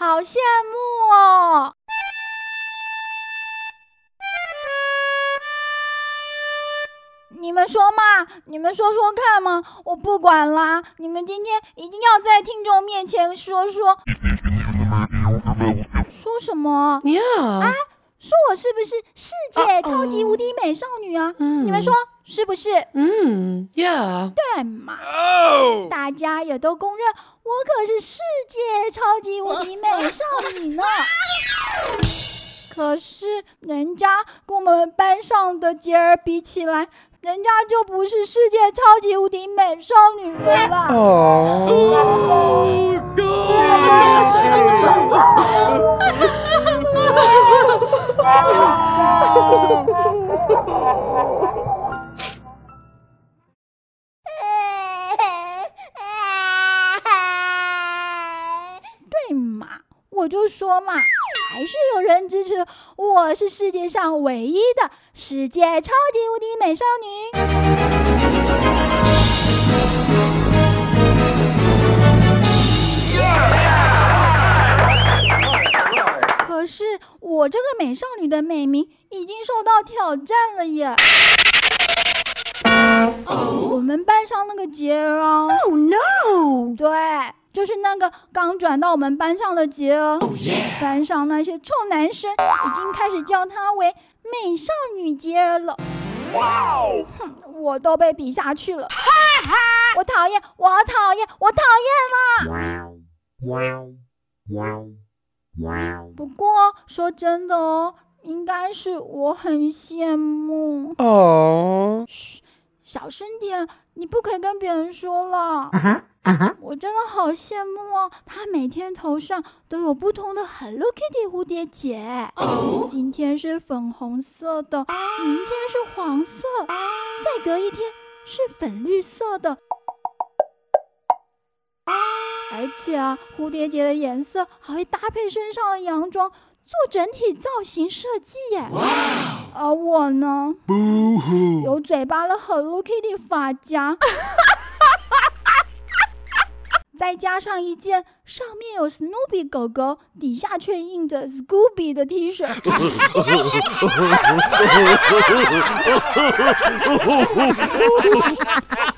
好羡慕哦！你们说嘛？你们说说看嘛！我不管啦！你们今天一定要在听众面前说说。说什么？Yeah 啊！说我是不是世界超级无敌美少女啊？你们说是不是？嗯，Yeah，对嘛？大家也都公认我可是世界超级无敌美少女呢。可是人家跟我们班上的杰儿比起来。人家就不是世界超级无敌美少女了啦！对嘛，我就说嘛。还是有人支持我是世界上唯一的世界超级无敌美少女。是我这个美少女的美名已经受到挑战了耶！我们班上那个杰儿啊，Oh no！对。就是那个刚转到我们班上的杰儿，班上那些臭男生已经开始叫她为美少女杰儿了。哇哦！哼，我都被比下去了。哈哈我讨厌，我讨厌，我讨厌了。不过说真的哦，应该是我很羡慕。哦。嘘，小声点，你不可以跟别人说了。我真的好羡慕哦，他每天头上都有不同的 Hello Kitty 蝴蝶结。今天是粉红色的，明天是黄色，再隔一天是粉绿色的。而且啊，蝴蝶结的颜色还会搭配身上的洋装，做整体造型设计耶。而我呢，有嘴巴的 Hello Kitty 发夹。再加上一件上面有 Snoopy 狗狗，底下却印着 Scooby 的 T 恤。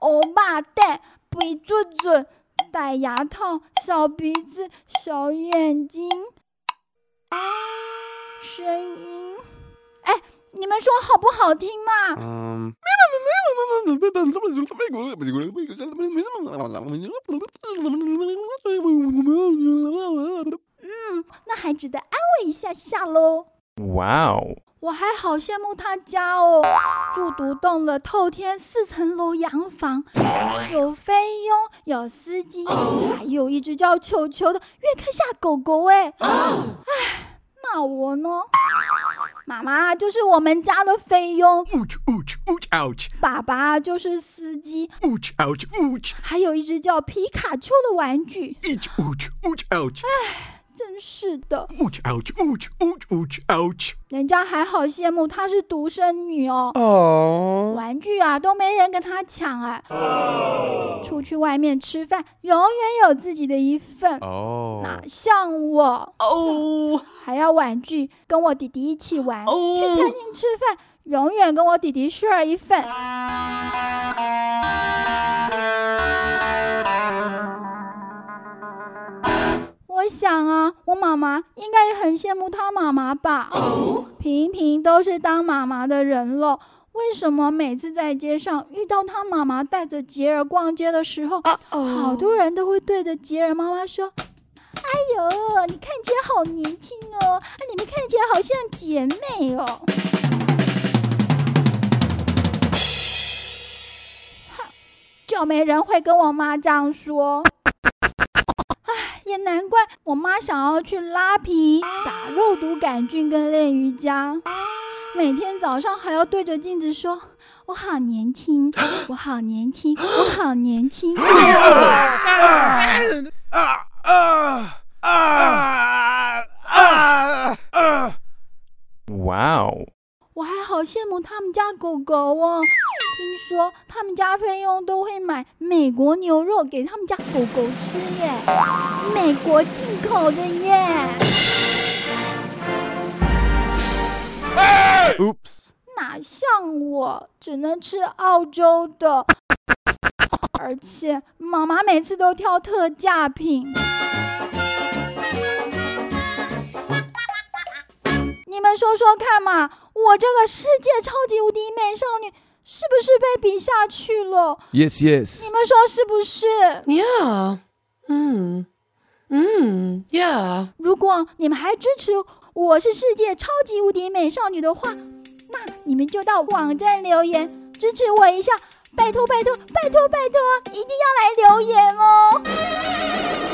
欧巴蛋，鼻子嘴，戴牙套，小鼻子，小眼睛，声音，哎，你们说好不好听嘛？嗯。嗯，那还值得安慰一下下喽。哇哦！我还好羡慕他家哦，住独栋的透天四层楼洋房，有菲佣，有司机，还有一只叫球球的约克夏狗狗。哎，哎，那我呢？妈妈就是我们家的菲佣，爸爸就是司机，还有一只叫皮卡丘的玩具。哎，真是的。人家还好羡慕她是独生女哦，玩具啊都没人跟她抢哎。出去外面吃饭，永远有自己的一份。哦，哪像我？哦，还要玩具跟我弟弟一起玩。去餐厅吃饭，永远跟我弟弟 share 一份。想啊，我妈妈应该也很羡慕她妈妈吧。平平都是当妈妈的人了。为什么每次在街上遇到她妈妈带着杰儿逛街的时候，好多人都会对着杰儿妈妈说：“哎呦，你看起来好年轻哦，你们看起来好像姐妹哦。”哼，就没人会跟我妈这样说。我妈想要去拉皮、打肉毒杆菌跟练瑜伽，每天早上还要对着镜子说：“我好年轻，我好年轻，我好年轻。”啊啊啊啊啊！哇哦！我还好羡慕他们家狗狗哦。听说他们家菲佣都会买美国牛肉给他们家狗狗吃耶，美国进口的耶。Oops！哪像我只能吃澳洲的，而且妈妈每次都挑特价品。你们说说看嘛，我这个世界超级无敌美少女。是不是被比下去了？Yes, yes。你们说是不是？Yeah，嗯嗯，Yeah。如果你们还支持我是世界超级无敌美少女的话，那你们就到网站留言支持我一下，拜托拜托拜托拜托，一定要来留言哦。